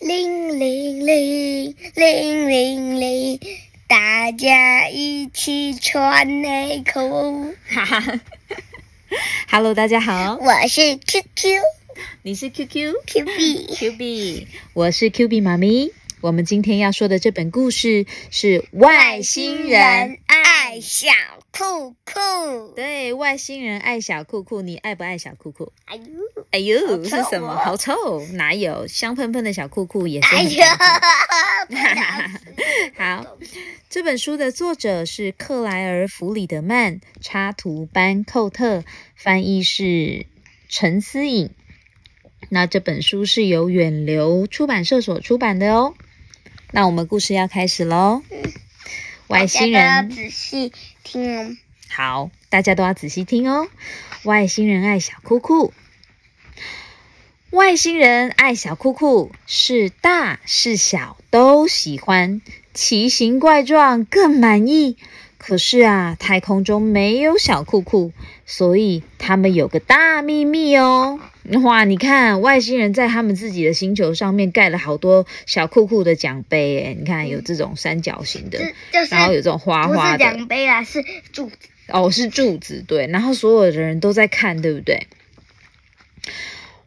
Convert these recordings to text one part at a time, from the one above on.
铃铃铃铃铃铃，大家一起穿内裤。哈 哈，Hello，大家好，我是 QQ 你是 QQ Q B。Q B，我是 Q B 妈咪。我们今天要说的这本故事是外星人爱小裤裤。对，外星人爱小裤裤，你爱不爱小裤裤？哎呦，哎呦，是什么？哦好臭！哪有香喷喷的小裤裤也是很哎。好，这本书的作者是克莱尔·弗里德曼，插图班寇特，翻译是陈思颖。那这本书是由远流出版社所出版的哦。那我们故事要开始喽。外星人要仔细听哦。好，大家都要仔细听哦。外星人爱小酷酷，外星人爱小酷酷，是大是小都喜欢，奇形怪状更满意。可是啊，太空中没有小裤裤，所以他们有个大秘密哦。哇，你看，外星人在他们自己的星球上面盖了好多小裤裤的奖杯，诶，你看有这种三角形的，这就是然后有这种花花的，奖杯啊，是柱子。哦，是柱子，对，然后所有的人都在看，对不对？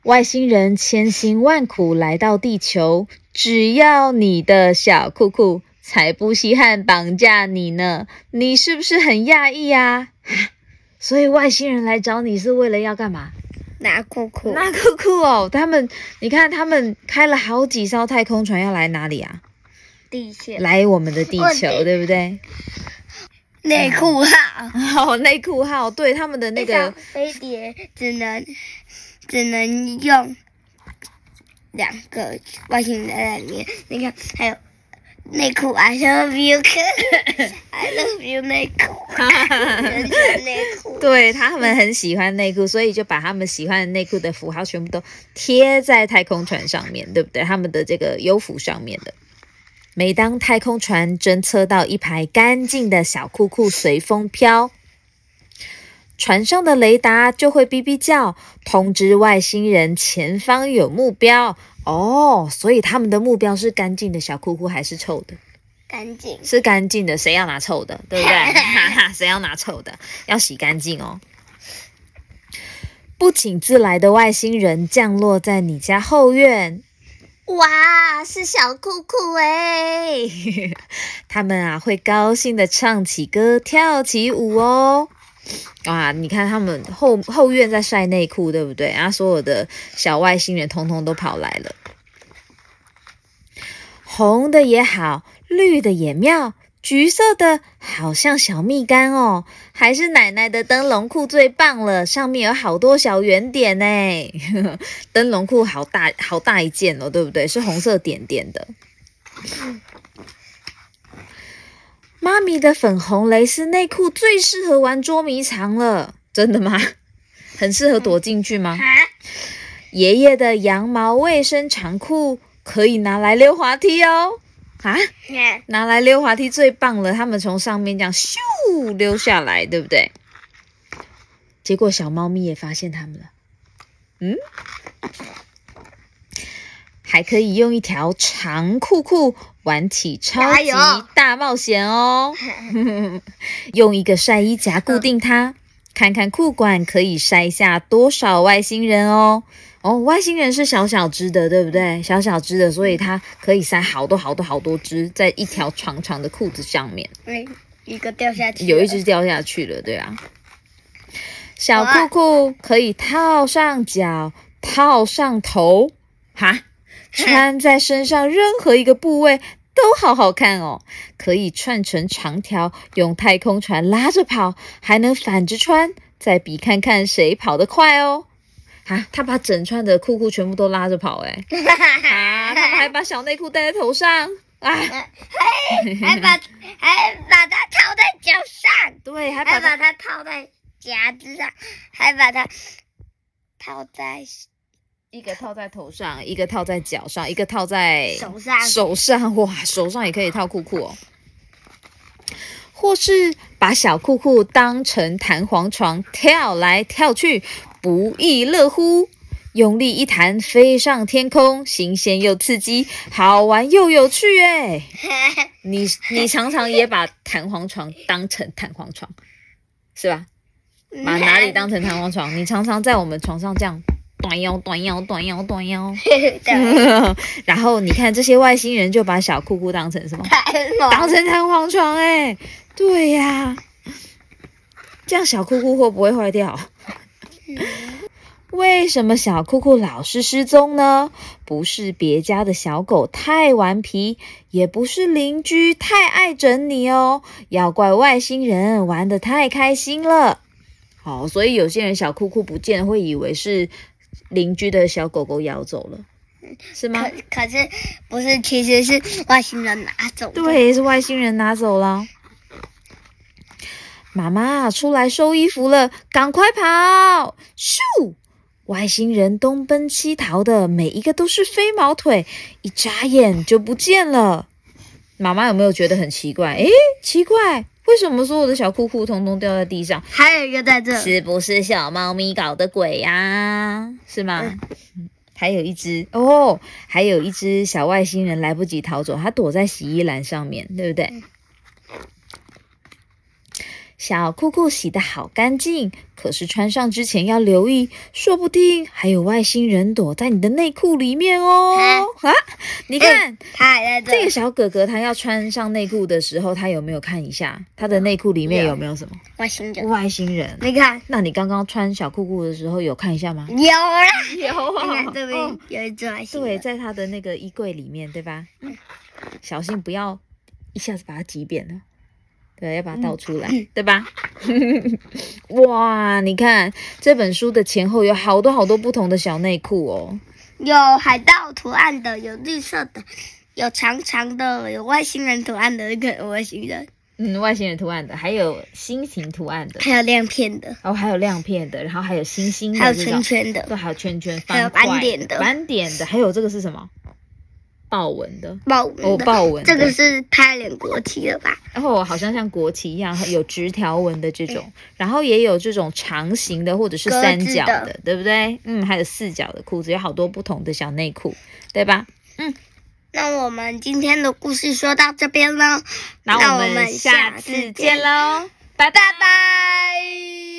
外星人千辛万苦来到地球，只要你的小裤裤，才不稀罕绑架你呢。你是不是很讶异啊？所以外星人来找你是为了要干嘛？拿裤裤，拿裤裤哦。他们，你看，他们开了好几艘太空船要来哪里啊？地线来我们的地球，对不对？内裤号。哦，内裤号，对他们的那个飞碟只能只能用两个外星人在里面。你看，还有内裤，I love you，I love you 内裤，人的内裤。对他们很喜欢内裤，所以就把他们喜欢的内裤的符号全部都贴在太空船上面，对不对？他们的这个优服上面的。每当太空船侦测到一排干净的小裤裤随风飘，船上的雷达就会哔哔叫，通知外星人前方有目标。哦，所以他们的目标是干净的小裤裤还是臭的？干净。是干净的，谁要拿臭的，对不对？哈哈，谁要拿臭的？要洗干净哦。不请自来的外星人降落在你家后院，哇，是小裤裤哎！他们啊会高兴的唱起歌，跳起舞哦。哇，你看他们后后院在晒内裤，对不对？然后所有的小外星人通通都跑来了。红的也好，绿的也妙，橘色的好像小蜜柑哦，还是奶奶的灯笼裤最棒了，上面有好多小圆点呢。灯笼裤好大好大一件哦，对不对？是红色点点的。妈咪的粉红蕾丝内裤最适合玩捉迷藏了，真的吗？很适合躲进去吗？啊，爷爷的羊毛卫生长裤可以拿来溜滑梯哦。啊，拿来溜滑梯最棒了，他们从上面这样咻溜下来，对不对？结果小猫咪也发现他们了，嗯，还可以用一条长裤裤玩起超级大冒险哦！用一个晒衣夹固定它，看看裤管可以晒下多少外星人哦。哦，外星人是小小只的，对不对？小小只的，所以它可以塞好多好多好多只在一条长长的裤子上面。哎，一个掉下去，有一只掉下去了，对啊。小裤裤可以套上脚，套上头，哈，穿在身上任何一个部位都好好看哦。可以串成长条，用太空船拉着跑，还能反着穿，再比看看谁跑得快哦。啊，他把整串的裤裤全部都拉着跑，哎，啊，他们还把小内裤戴在头上，啊，还把还把它套在脚上，对，还把它套在夹子上，还把它套在一个套在头上，一个套在脚上，一个套在手上手上，哇，手上也可以套裤裤哦。或是把小裤裤当成弹簧床，跳来跳去，不亦乐乎。用力一弹，飞上天空，新鲜又刺激，好玩又有趣哎！你你常常也把弹簧床当成弹簧床，是吧？把哪里当成弹簧床？你常常在我们床上这样短腰、短腰、短腰、短腰。然后你看这些外星人就把小裤裤当成什么？当成弹簧床哎！对呀，这样小裤裤会不会坏掉？为什么小酷酷老是失踪呢？不是别家的小狗太顽皮，也不是邻居太爱整你哦，要怪外星人玩的太开心了。好，所以有些人小酷酷不见，会以为是邻居的小狗狗咬走了，是吗？可可是不是，其实是外星人拿走。对，是外星人拿走了。妈妈出来收衣服了，赶快跑！咻！外星人东奔西逃的，每一个都是飞毛腿，一眨眼就不见了。妈妈有没有觉得很奇怪？诶，奇怪，为什么说我的小裤裤通通掉在地上？还有一个在这，是不是小猫咪搞的鬼呀？是吗？还有一只哦，还有一只小外星人来不及逃走，它躲在洗衣篮上面，对不对？小裤裤洗的好干净，可是穿上之前要留意，说不定还有外星人躲在你的内裤里面哦。啊，你看，他还在这。这个小哥哥他要穿上内裤的时候，他有没有看一下他的内裤里面有没有什么外星人？外星人，你看，那你刚刚穿小裤裤的时候有看一下吗？有啦，有你看这边有一只外星对，人。在他的那个衣柜里面，对吧？嗯小心不要一下子把它挤扁了。对，要把它倒出来，对吧？哇，你看这本书的前后有好多好多不同的小内裤哦。有海盗图案的，有绿色的，有长长的，有外星人图案的，跟外星人，嗯，外星人图案的，还有心形图案的，还有亮片的，然后还有亮片的，然后还有星星的，还有圈圈的，对，还有圈圈，还有斑点的斑点的，还有这个是什么？豹纹的，豹纹。哦豹纹这个是拍脸国旗的吧？然后好像像国旗一样有直条纹的这种，然后也有这种长形的或者是三角的，对不对？嗯，还有四角的裤子，有好多不同的小内裤，对吧？嗯那我们今天的故事说到这边了，那那我们下次见喽，拜拜拜拜。